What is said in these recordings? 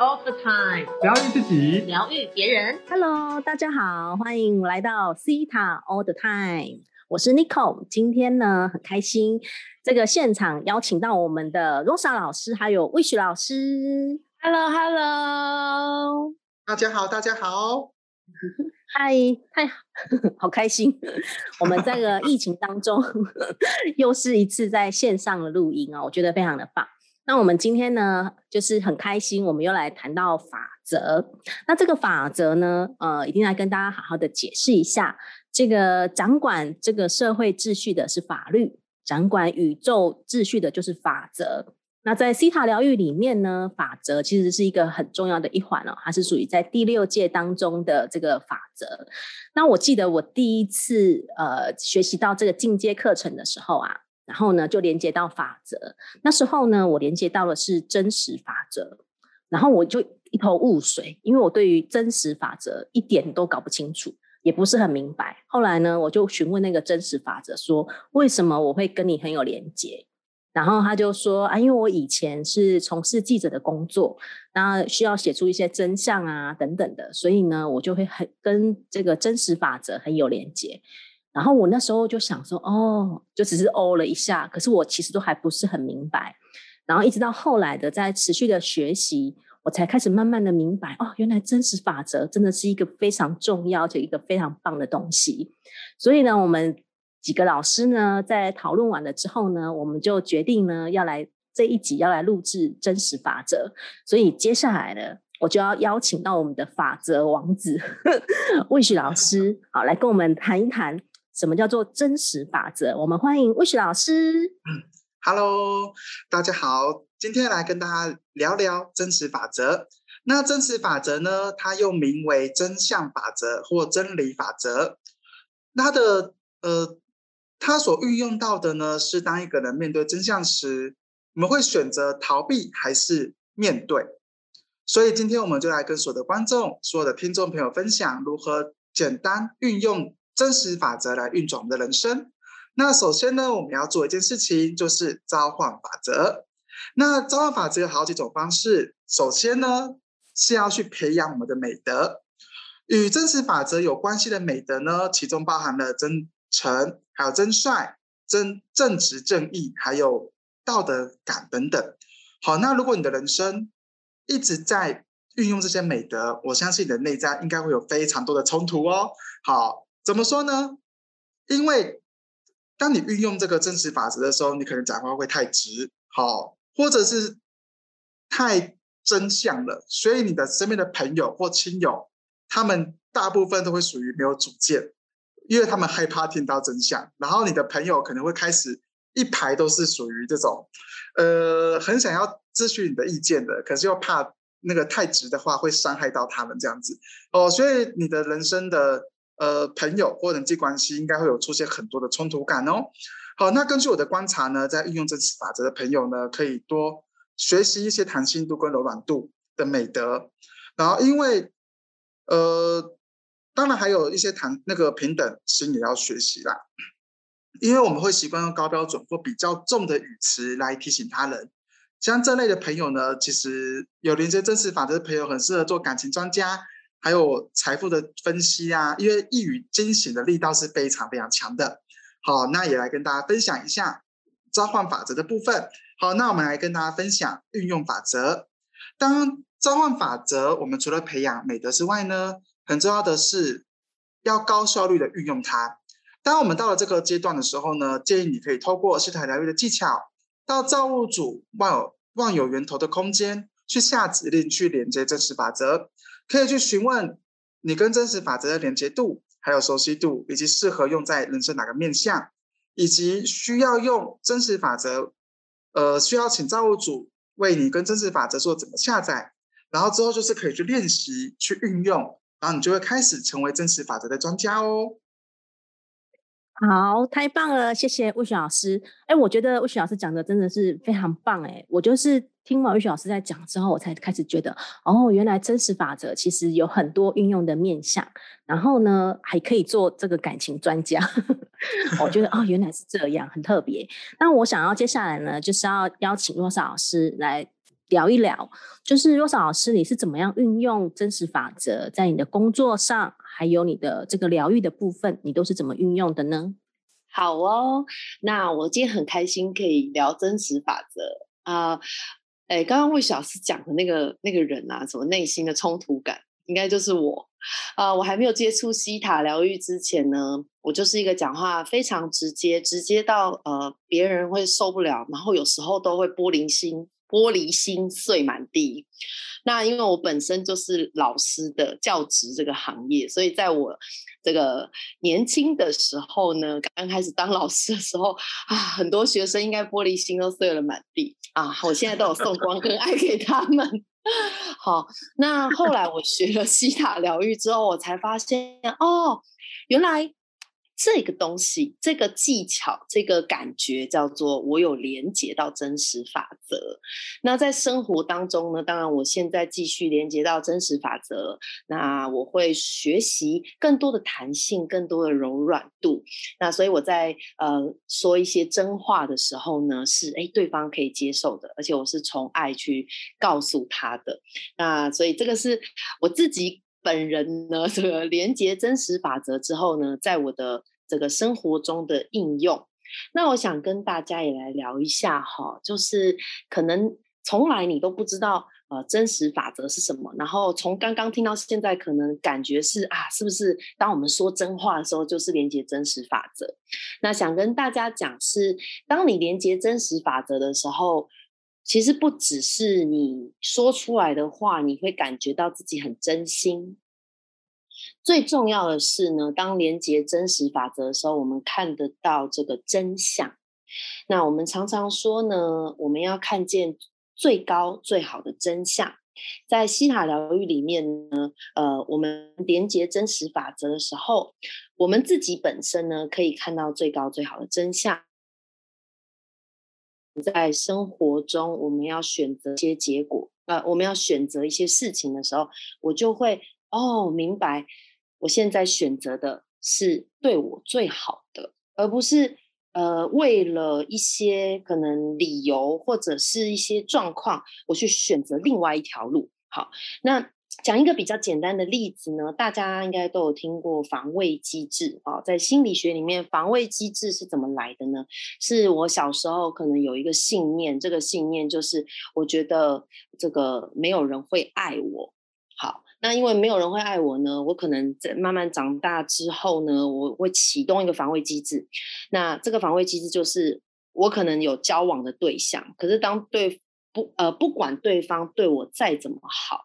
all the time，疗愈自己，疗愈别人。Hello，大家好，欢迎来到 Cita all the time。我是 Nicole，今天呢很开心，这个现场邀请到我们的 Rosa 老师，还有 Wish 老师。Hello，Hello，大家好，大家好。嗨，太 好开心！我们这个疫情当中，又是一次在线上的录音啊，我觉得非常的棒。那我们今天呢，就是很开心，我们又来谈到法则。那这个法则呢，呃，一定来跟大家好好的解释一下。这个掌管这个社会秩序的是法律，掌管宇宙秩序的就是法则。那在西塔疗愈里面呢，法则其实是一个很重要的一环哦，它是属于在第六届当中的这个法则。那我记得我第一次呃学习到这个进阶课程的时候啊，然后呢就连接到法则。那时候呢，我连接到的是真实法则，然后我就一头雾水，因为我对于真实法则一点都搞不清楚，也不是很明白。后来呢，我就询问那个真实法则，说为什么我会跟你很有连接？然后他就说啊，因为我以前是从事记者的工作，那需要写出一些真相啊等等的，所以呢，我就会很跟这个真实法则很有连接。然后我那时候就想说，哦，就只是哦了一下，可是我其实都还不是很明白。然后一直到后来的在持续的学习，我才开始慢慢的明白，哦，原来真实法则真的是一个非常重要且一个非常棒的东西。所以呢，我们。几个老师呢，在讨论完了之后呢，我们就决定呢，要来这一集要来录制真实法则。所以接下来呢，我就要邀请到我们的法则王子 魏旭老师，好来跟我们谈一谈什么叫做真实法则。我们欢迎魏雪老师。嗯，Hello，大家好，今天来跟大家聊聊真实法则。那真实法则呢，它又名为真相法则或真理法则。它的呃。它所运用到的呢，是当一个人面对真相时，我们会选择逃避还是面对？所以今天我们就来跟所有的观众、所有的听众朋友分享，如何简单运用真实法则来运转我们的人生。那首先呢，我们要做一件事情，就是召唤法则。那召唤法则有好几种方式。首先呢，是要去培养我们的美德。与真实法则有关系的美德呢，其中包含了真。诚，还有真率、真正直正义，还有道德感等等。好，那如果你的人生一直在运用这些美德，我相信你的内在应该会有非常多的冲突哦。好，怎么说呢？因为当你运用这个真实法则的时候，你可能讲话会太直，好，或者是太真相了，所以你的身边的朋友或亲友，他们大部分都会属于没有主见。因为他们害怕听到真相，然后你的朋友可能会开始一排都是属于这种，呃，很想要咨询你的意见的，可是又怕那个太直的话会伤害到他们这样子哦，所以你的人生的呃朋友或人际关系应该会有出现很多的冲突感哦。好，那根据我的观察呢，在运用真实法则的朋友呢，可以多学习一些弹性度跟柔软度的美德，然后因为呃。当然，还有一些谈那个平等心也要学习啦，因为我们会习惯用高标准或比较重的语词来提醒他人。像这类的朋友呢，其实有连接真实法则的朋友，很适合做感情专家，还有财富的分析啊，因为一语惊醒的力道是非常非常强的。好，那也来跟大家分享一下召唤法则的部分。好，那我们来跟大家分享运用法则。当召唤法则，我们除了培养美德之外呢？很重要的是要高效率的运用它。当我们到了这个阶段的时候呢，建议你可以透过西塔疗愈的技巧，到造物主万有万有源头的空间去下指令，去连接真实法则。可以去询问你跟真实法则的连接度，还有熟悉度，以及适合用在人生哪个面向，以及需要用真实法则，呃，需要请造物主为你跟真实法则做怎么下载，然后之后就是可以去练习去运用。然后你就会开始成为真实法则的专家哦。好，太棒了，谢谢魏雪老师。哎，我觉得魏雪老师讲的真的是非常棒。哎，我就是听完玉雪老师在讲之后，我才开始觉得，哦，原来真实法则其实有很多运用的面向。然后呢，还可以做这个感情专家。我觉得哦，原来是这样，很特别。那我想要接下来呢，就是要邀请若莎老师来。聊一聊，就是若少老师，你是怎么样运用真实法则在你的工作上，还有你的这个疗愈的部分，你都是怎么运用的呢？好哦，那我今天很开心可以聊真实法则啊。哎，刚刚魏小师讲的那个那个人啊，什么内心的冲突感，应该就是我啊。我还没有接触西塔疗愈之前呢，我就是一个讲话非常直接，直接到呃别人会受不了，然后有时候都会玻璃心。玻璃心碎满地。那因为我本身就是老师的教职这个行业，所以在我这个年轻的时候呢，刚开始当老师的时候啊，很多学生应该玻璃心都碎了满地啊。我现在都有送光跟爱给他们。好，那后来我学了西塔疗愈之后，我才发现哦，原来。这个东西，这个技巧，这个感觉叫做我有连接到真实法则。那在生活当中呢，当然我现在继续连接到真实法则，那我会学习更多的弹性，更多的柔软度。那所以我在呃说一些真话的时候呢，是哎对方可以接受的，而且我是从爱去告诉他的。那所以这个是我自己。本人呢，这个连接真实法则之后呢，在我的这个生活中的应用，那我想跟大家也来聊一下哈，就是可能从来你都不知道呃真实法则是什么，然后从刚刚听到现在，可能感觉是啊，是不是当我们说真话的时候，就是连接真实法则？那想跟大家讲是，当你连接真实法则的时候。其实不只是你说出来的话，你会感觉到自己很真心。最重要的是呢，当连接真实法则的时候，我们看得到这个真相。那我们常常说呢，我们要看见最高最好的真相。在西塔疗愈里面呢，呃，我们连接真实法则的时候，我们自己本身呢，可以看到最高最好的真相。在生活中，我们要选择一些结果，呃，我们要选择一些事情的时候，我就会哦明白，我现在选择的是对我最好的，而不是呃为了一些可能理由或者是一些状况，我去选择另外一条路。好，那。讲一个比较简单的例子呢，大家应该都有听过防卫机制啊，在心理学里面，防卫机制是怎么来的呢？是我小时候可能有一个信念，这个信念就是我觉得这个没有人会爱我。好，那因为没有人会爱我呢，我可能在慢慢长大之后呢，我会启动一个防卫机制。那这个防卫机制就是我可能有交往的对象，可是当对不呃不管对方对我再怎么好。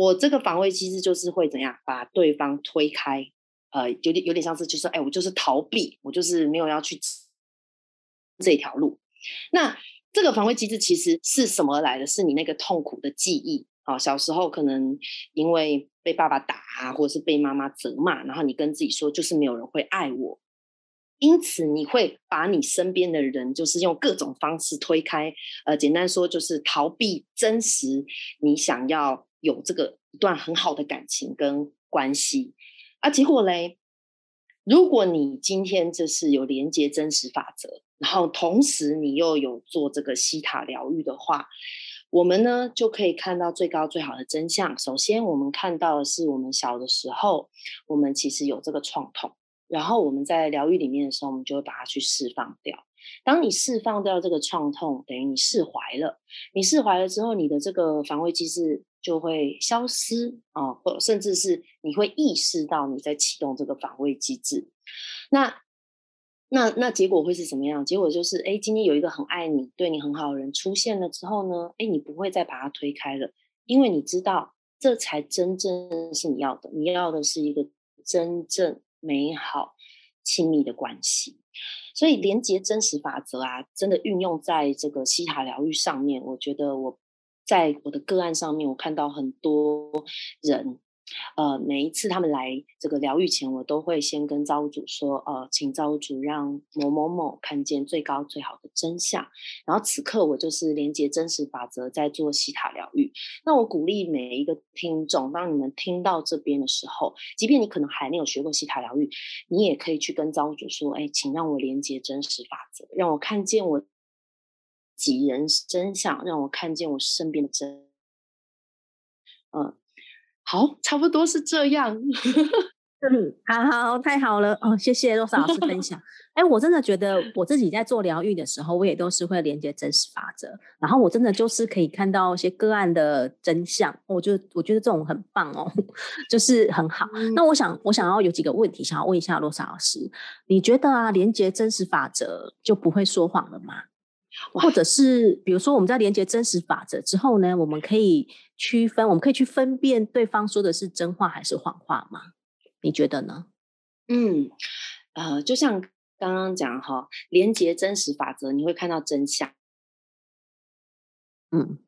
我这个防卫机制就是会怎样把对方推开，呃，有点有点像是就是，哎，我就是逃避，我就是没有要去这条路。那这个防卫机制其实是什么来的？是你那个痛苦的记忆啊，小时候可能因为被爸爸打啊，或者是被妈妈责骂，然后你跟自己说，就是没有人会爱我，因此你会把你身边的人，就是用各种方式推开。呃，简单说就是逃避真实你想要。有这个一段很好的感情跟关系啊，结果嘞，如果你今天这是有连接真实法则，然后同时你又有做这个西塔疗愈的话，我们呢就可以看到最高最好的真相。首先，我们看到的是我们小的时候，我们其实有这个创痛，然后我们在疗愈里面的时候，我们就会把它去释放掉。当你释放掉这个创痛，等于你释怀了。你释怀了之后，你的这个防卫机制。就会消失啊，或甚至是你会意识到你在启动这个防卫机制。那那那结果会是什么样？结果就是，哎，今天有一个很爱你、对你很好的人出现了之后呢，哎，你不会再把他推开了，因为你知道这才真正是你要的。你要的是一个真正美好、亲密的关系。所以，连接真实法则啊，真的运用在这个西塔疗愈上面，我觉得我。在我的个案上面，我看到很多人，呃，每一次他们来这个疗愈前，我都会先跟造物主说，呃，请造物主让某某某看见最高最好的真相。然后此刻我就是连接真实法则，在做西塔疗愈。那我鼓励每一个听众，当你们听到这边的时候，即便你可能还没有学过西塔疗愈，你也可以去跟造物主说，哎，请让我连接真实法则，让我看见我。己人真相，让我看见我身边的真。嗯，好，差不多是这样。嗯，好好，太好了哦！谢谢罗莎老师分享。哎，我真的觉得我自己在做疗愈的时候，我也都是会连接真实法则，然后我真的就是可以看到一些个案的真相。我就我觉得这种很棒哦，就是很好。那我想，我想要有几个问题想要问一下罗莎老师，你觉得啊，连接真实法则就不会说谎了吗？或者是比如说我们在连接真实法则之后呢，我们可以区分，我们可以去分辨对方说的是真话还是谎话吗？你觉得呢？嗯，呃，就像刚刚讲哈，连接真实法则，你会看到真相。嗯，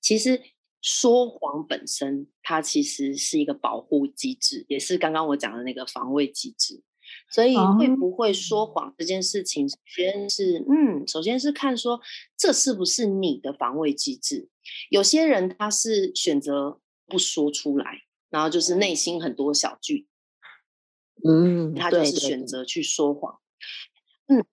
其实说谎本身，它其实是一个保护机制，也是刚刚我讲的那个防卫机制。所以会不会说谎这件事情，首先是嗯，首先是看说这是不是你的防卫机制。有些人他是选择不说出来，然后就是内心很多小剧。嗯，他就是选择去说谎。嗯，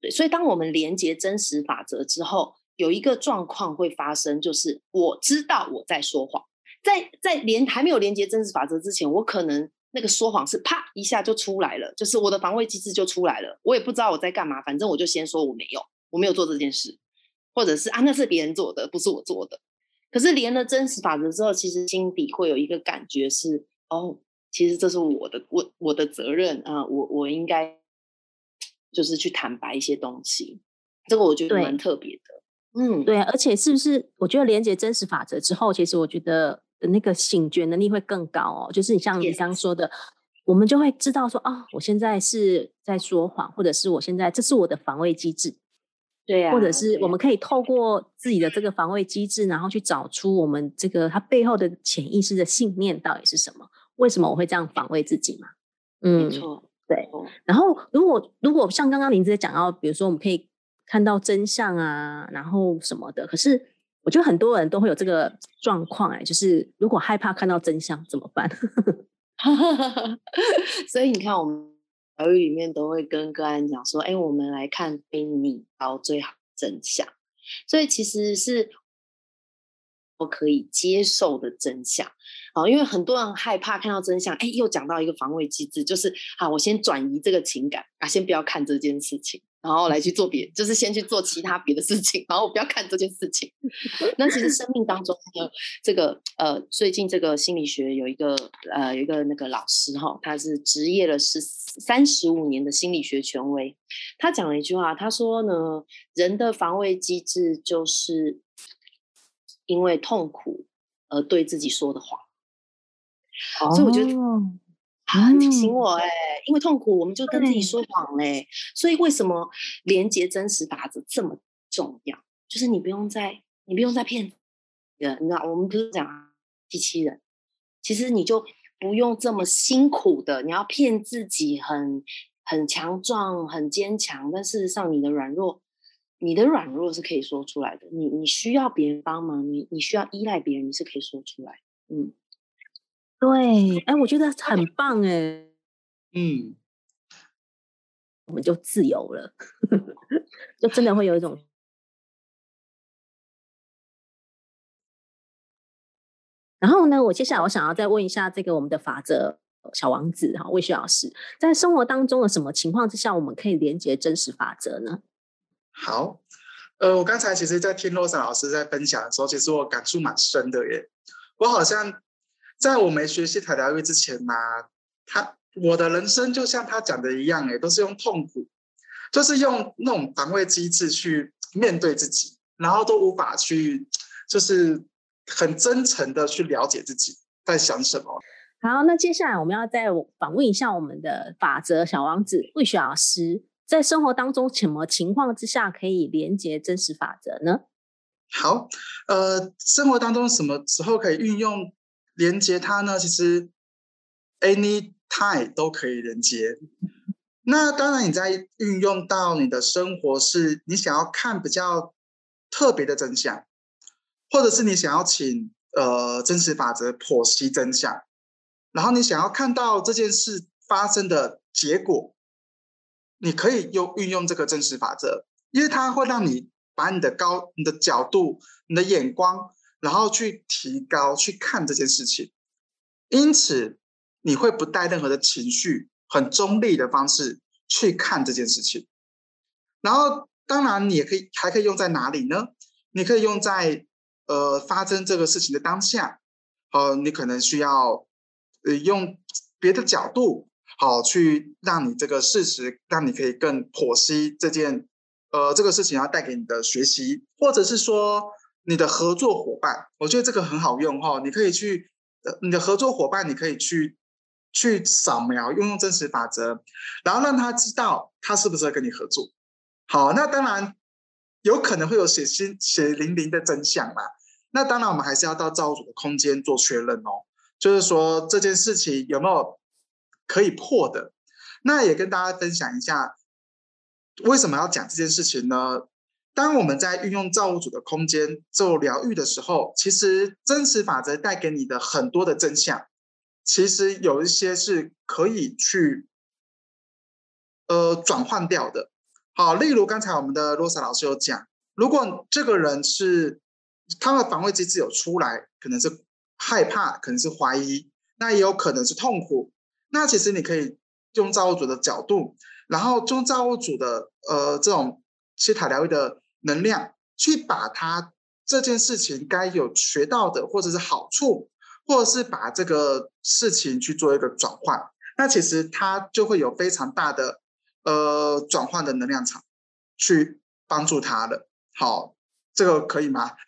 对，所以当我们连接真实法则之后，有一个状况会发生，就是我知道我在说谎，在在连还没有连接真实法则之前，我可能那个说谎是啪一下就出来了，就是我的防卫机制就出来了，我也不知道我在干嘛，反正我就先说我没有，我没有做这件事，或者是啊那是别人做的，不是我做的。可是连了真实法则之后，其实心底会有一个感觉是哦。其实这是我的我我的责任啊，我我应该就是去坦白一些东西，这个我觉得蛮特别的。嗯，对，而且是不是？我觉得连接真实法则之后，其实我觉得的那个醒觉能力会更高哦。就是你像你刚刚说的，我们就会知道说啊，我现在是在说谎，或者是我现在这是我的防卫机制。对呀，或者是我们可以透过自己的这个防卫机制，然后去找出我们这个它背后的潜意识的信念到底是什么。为什么我会这样防卫自己嘛？嗯，没错，对。然后，如果如果像刚刚林子讲到，比如说我们可以看到真相啊，然后什么的。可是，我觉得很多人都会有这个状况，哎，就是如果害怕看到真相怎么办？所以你看，我们疗愈里面都会跟个案讲说：“哎，我们来看给你到最好真相。”所以其实是。我可以接受的真相，啊，因为很多人害怕看到真相，哎，又讲到一个防卫机制，就是啊，我先转移这个情感啊，先不要看这件事情，然后来去做别，就是先去做其他别的事情，然后我不要看这件事情。那其实生命当中的这个呃，最近这个心理学有一个呃，有一个那个老师哈，他是职业了十三十五年的心理学权威，他讲了一句话，他说呢，人的防卫机制就是。因为痛苦而对自己说的谎，所以我觉得很提醒我哎，因为痛苦我们就跟自己说谎嘞。所以为什么连接真实法则这么重要？就是你不用再你不用再骗人，你知道我们不是讲机器人，其实你就不用这么辛苦的，你要骗自己很很强壮很坚强，但事实上你的软弱。你的软弱是可以说出来的，你你需要别人帮忙，你你需要依赖别人，你是可以说出来。嗯，对，哎，我觉得很棒哎，嗯，我们就自由了，就真的会有一种。然后呢，我接下来我想要再问一下这个我们的法则小王子哈，魏旭老师，在生活当中的什么情况之下，我们可以连接真实法则呢？好，呃，我刚才其实，在听洛莎老师在分享的时候，其实我感触蛮深的耶。我好像在我没学习塔疗愈之前嘛，他我的人生就像他讲的一样，哎，都是用痛苦，就是用那种防卫机制去面对自己，然后都无法去，就是很真诚的去了解自己在想什么。好，那接下来我们要再访问一下我们的法则小王子魏雪老师。在生活当中，什么情况之下可以连接真实法则呢？好，呃，生活当中什么时候可以运用连接它呢？其实，any time 都可以连接。那当然，你在运用到你的生活，是你想要看比较特别的真相，或者是你想要请呃真实法则剖析真相，然后你想要看到这件事发生的结果。你可以用运用这个真实法则，因为它会让你把你的高、你的角度、你的眼光，然后去提高去看这件事情。因此，你会不带任何的情绪，很中立的方式去看这件事情。然后，当然，你也可以还可以用在哪里呢？你可以用在呃发生这个事情的当下，呃，你可能需要呃用别的角度，好去让你这个事实，让你可以更剖析这件呃这个事情要带给你的学习，或者是说你的合作伙伴，我觉得这个很好用哈，你可以去。你的合作伙伴，你可以去去扫描，运用真实法则，然后让他知道他是不是跟你合作。好，那当然有可能会有血腥血淋淋的真相嘛。那当然，我们还是要到造物主的空间做确认哦，就是说这件事情有没有可以破的。那也跟大家分享一下，为什么要讲这件事情呢？当我们在运用造物主的空间做疗愈的时候，其实真实法则带给你的很多的真相，其实有一些是可以去呃转换掉的。好，例如刚才我们的罗莎老师有讲，如果这个人是他的防卫机制有出来，可能是害怕，可能是怀疑，那也有可能是痛苦。那其实你可以用造物主的角度，然后用造物主的呃这种西塔疗愈的。能量去把它这件事情该有学到的，或者是好处，或者是把这个事情去做一个转换，那其实它就会有非常大的呃转换的能量场去帮助他的。好，这个可以吗？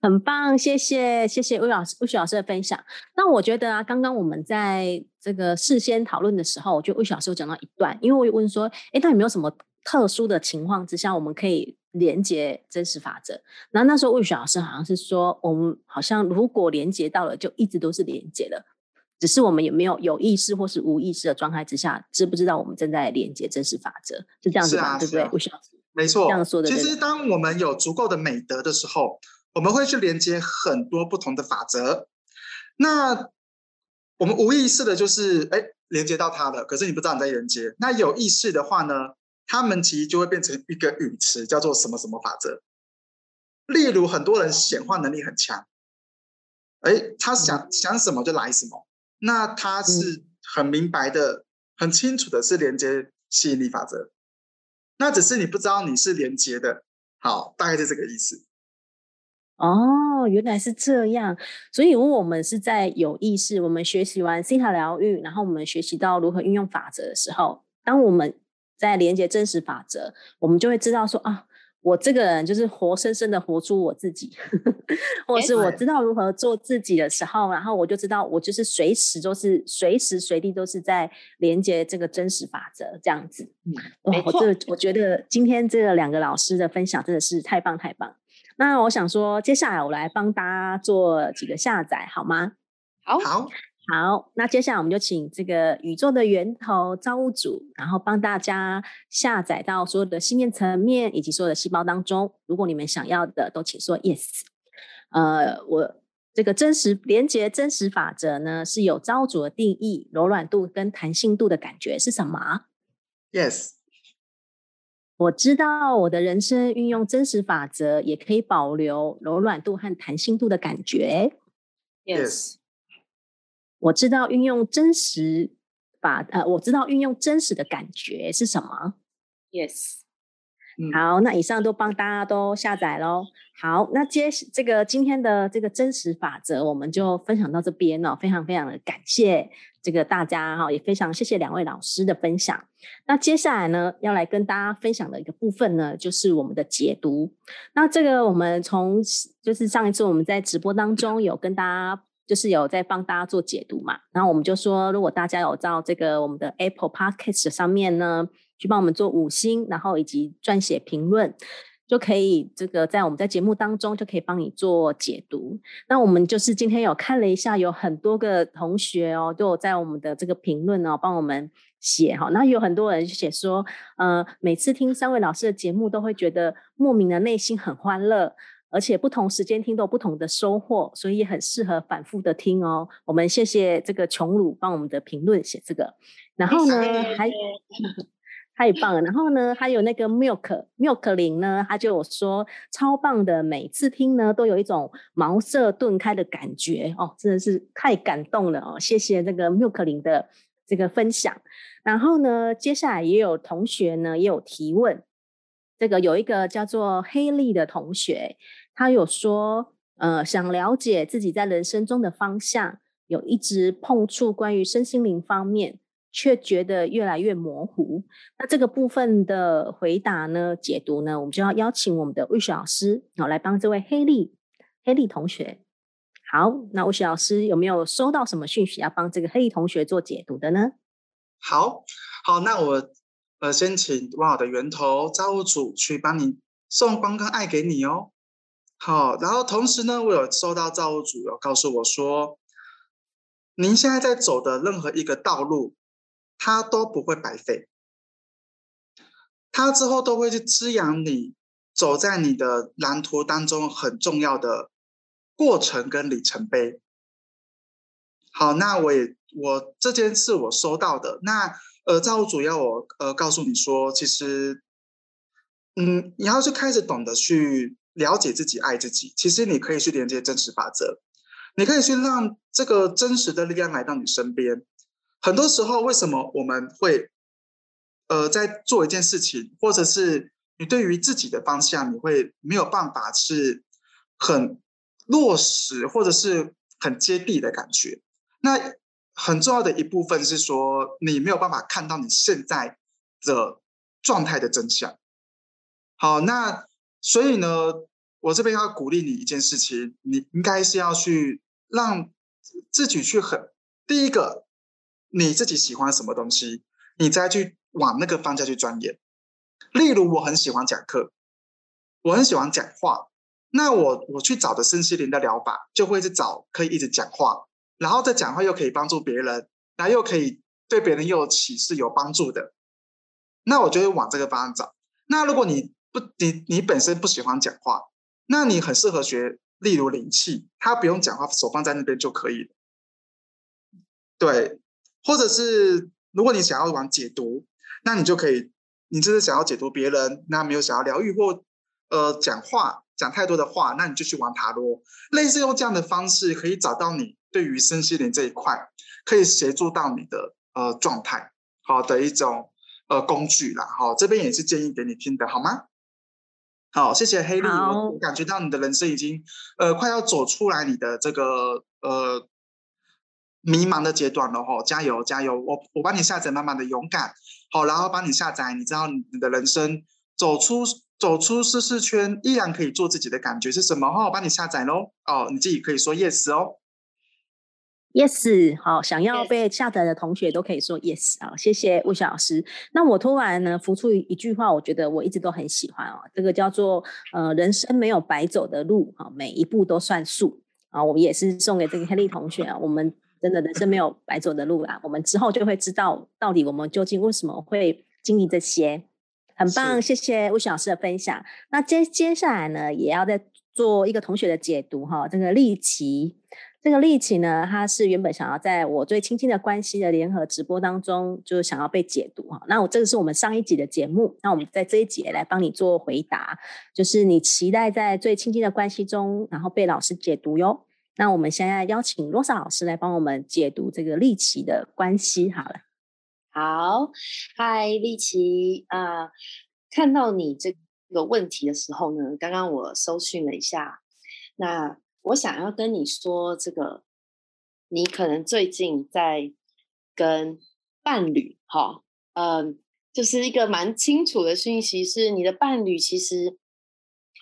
很棒，谢谢谢谢魏老师魏雪老师的分享。那我觉得啊，刚刚我们在这个事先讨论的时候，我觉得魏雪老师有讲到一段，因为我有问说，哎，那有没有什么？特殊的情况之下，我们可以连接真实法则。然后那时候魏雪老师好像是说，我们好像如果连接到了，就一直都是连接的，只是我们有没有有意识或是无意识的状态之下，知不知道我们正在连接真实法则？是这样子吗？对不对？魏雪老师，没错，这样说的。其实当我们有足够的美德的时候，我们会去连接很多不同的法则。那我们无意识的就是哎连接到它了，可是你不知道你在连接。那有意识的话呢？他们其实就会变成一个语词，叫做什么什么法则。例如，很多人显化能力很强，哎，他想想什么就来什么，那他是很明白的、很清楚的，是连接吸引力法则。那只是你不知道你是连接的，好，大概是这个意思。哦，原来是这样。所以，如果我们是在有意识，我们学习完西塔疗愈，然后我们学习到如何运用法则的时候，当我们在连接真实法则，我们就会知道说啊，我这个人就是活生生的活出我自己，或者是我知道如何做自己的时候，然后我就知道我就是随时都是随时随地都是在连接这个真实法则这样子。嗯，没错。我觉得今天这个两个老师的分享真的是太棒太棒。那我想说，接下来我来帮大家做几个下载好吗？好。好。好，那接下来我们就请这个宇宙的源头造物主，然后帮大家下载到所有的信念层面以及所有的细胞当中。如果你们想要的，都请说 yes。呃，我这个真实连接真实法则呢，是有造物主的定义，柔软度跟弹性度的感觉是什么？Yes。我知道我的人生运用真实法则，也可以保留柔软度和弹性度的感觉。Yes。我知道运用真实法，呃，我知道运用真实的感觉是什么。Yes，好，那以上都帮大家都下载喽。好，那接这个今天的这个真实法则，我们就分享到这边了。非常非常的感谢这个大家哈，也非常谢谢两位老师的分享。那接下来呢，要来跟大家分享的一个部分呢，就是我们的解读。那这个我们从就是上一次我们在直播当中有跟大家。就是有在帮大家做解读嘛，然后我们就说，如果大家有到这个我们的 Apple Podcast 上面呢，去帮我们做五星，然后以及撰写评论，就可以这个在我们在节目当中就可以帮你做解读。那我们就是今天有看了一下，有很多个同学哦，都有在我们的这个评论哦帮我们写哈。那有很多人写说，呃，每次听三位老师的节目，都会觉得莫名的内心很欢乐。而且不同时间听都有不同的收获，所以也很适合反复的听哦。我们谢谢这个琼鲁帮我们的评论写这个，然后呢还 太棒了。然后呢，还有那个 Milk Milk 林呢，他就有说超棒的，每次听呢都有一种茅塞顿开的感觉哦，真的是太感动了哦！谢谢这个 Milk 林的这个分享。然后呢，接下来也有同学呢也有提问，这个有一个叫做黑利的同学，他有说呃想了解自己在人生中的方向，有一直碰触关于身心灵方面。却觉得越来越模糊。那这个部分的回答呢、解读呢，我们就要邀请我们的魏雪老师，好来帮这位黑利黑利同学。好，那魏雪老师有没有收到什么讯息要帮这个黑利同学做解读的呢？好，好，那我呃先请万好的源头造物主去帮你送光跟爱给你哦。好，然后同时呢，我有收到造物主有告诉我说，您现在在走的任何一个道路。它都不会白费，它之后都会去滋养你走在你的蓝图当中很重要的过程跟里程碑。好，那我也我这件事我收到的，那呃，造物主要我呃告诉你说，其实，嗯，你要是开始懂得去了解自己、爱自己，其实你可以去连接真实法则，你可以去让这个真实的力量来到你身边。很多时候，为什么我们会，呃，在做一件事情，或者是你对于自己的方向，你会没有办法是很落实，或者是很接地的感觉？那很重要的一部分是说，你没有办法看到你现在的状态的真相。好，那所以呢，我这边要鼓励你一件事情，你应该是要去让自己去很第一个。你自己喜欢什么东西，你再去往那个方向去钻研。例如，我很喜欢讲课，我很喜欢讲话，那我我去找的身心灵的疗法，就会是找可以一直讲话，然后再讲话又可以帮助别人，然后又可以对别人又有启示、有帮助的。那我就会往这个方向找。那如果你不，你你本身不喜欢讲话，那你很适合学，例如灵气，它不用讲话，手放在那边就可以了。对。或者是，如果你想要玩解读，那你就可以，你就是想要解读别人，那没有想要疗愈或呃讲话讲太多的话，那你就去玩塔罗，类似用这样的方式，可以找到你对于身心灵这一块可以协助到你的呃状态好的一种呃工具啦。好，这边也是建议给你听的，好吗？好，谢谢黑莉，我感觉到你的人生已经呃快要走出来你的这个呃。迷茫的阶段了吼，加油加油！我我帮你下载满满的勇敢，好，然后帮你下载，你知道你的人生走出走出舒适圈，依然可以做自己的感觉是什么？哈，我帮你下载喽，哦，你自己可以说 yes 哦，yes，好，想要被下载的同学都可以说 yes 啊，谢谢魏小老师。那我突然呢浮出一句话，我觉得我一直都很喜欢哦，这个叫做呃，人生没有白走的路啊，每一步都算数啊，我们也是送给这个黑利同学啊，我们。真的人生没有白走的路啊！我们之后就会知道到底我们究竟为什么会经历这些，很棒，谢谢魏雪老师的分享。那接接下来呢，也要再做一个同学的解读哈。这个利奇，这个利奇呢，他是原本想要在我最亲近的关系的联合直播当中，就是想要被解读哈。那我这个是我们上一集的节目，那我们在这一集来帮你做回答，就是你期待在最亲近的关系中，然后被老师解读哟。那我们现在邀请罗莎老师来帮我们解读这个利奇的关系，好了。好，嗨，利奇啊，看到你这个问题的时候呢，刚刚我搜寻了一下，那我想要跟你说，这个你可能最近在跟伴侣，哈，嗯，就是一个蛮清楚的讯息，是你的伴侣其实，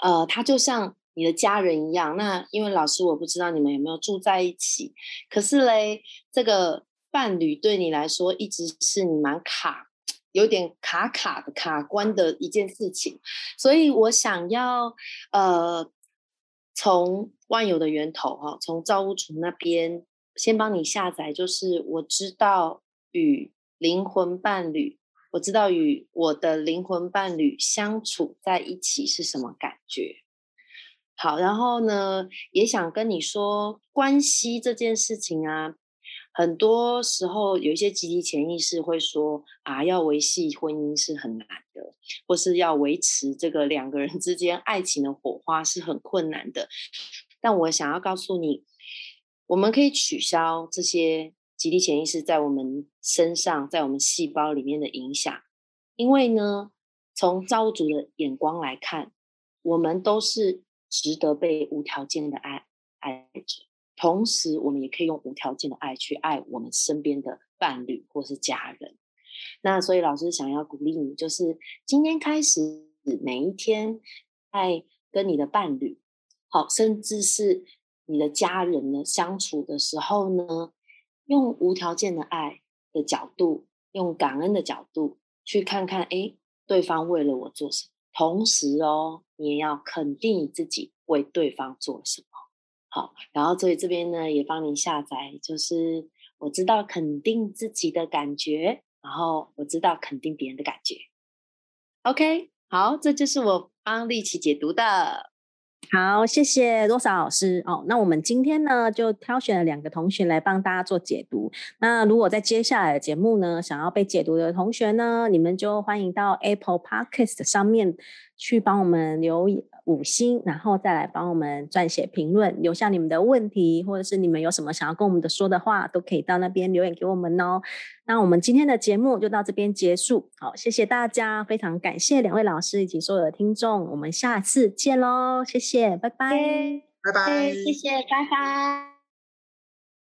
呃，他就像。你的家人一样，那因为老师我不知道你们有没有住在一起，可是嘞，这个伴侣对你来说一直是你蛮卡，有点卡卡的卡关的一件事情，所以我想要呃，从万有的源头哈，从造物主那边先帮你下载，就是我知道与灵魂伴侣，我知道与我的灵魂伴侣相处在一起是什么感觉。好，然后呢，也想跟你说，关系这件事情啊，很多时候有一些集体潜意识会说啊，要维系婚姻是很难的，或是要维持这个两个人之间爱情的火花是很困难的。但我想要告诉你，我们可以取消这些集体潜意识在我们身上、在我们细胞里面的影响，因为呢，从造物主的眼光来看，我们都是值得被无条件的爱爱着。同时，我们也可以用无条件的爱去爱我们身边的伴侣或是家人。那所以，老师想要鼓励你，就是今天开始，每一天在跟你的伴侣，好，甚至是你的家人呢相处的时候呢，用无条件的爱的角度，用感恩的角度去看看，哎，对方为了我做什么。同时哦，你也要肯定自己为对方做了什么。好，然后所以这边呢也帮你下载，就是我知道肯定自己的感觉，然后我知道肯定别人的感觉。OK，好，这就是我帮丽琪解读的。好，谢谢多少老师哦。那我们今天呢就挑选了两个同学来帮大家做解读。那如果在接下来的节目呢想要被解读的同学呢，你们就欢迎到 Apple Podcast 上面去帮我们留言五星，然后再来帮我们撰写评论，留下你们的问题，或者是你们有什么想要跟我们的说的话，都可以到那边留言给我们哦。那我们今天的节目就到这边结束。好，谢谢大家，非常感谢两位老师以及所有的听众，我们下次见喽，谢谢，拜拜，拜拜，谢谢，拜拜。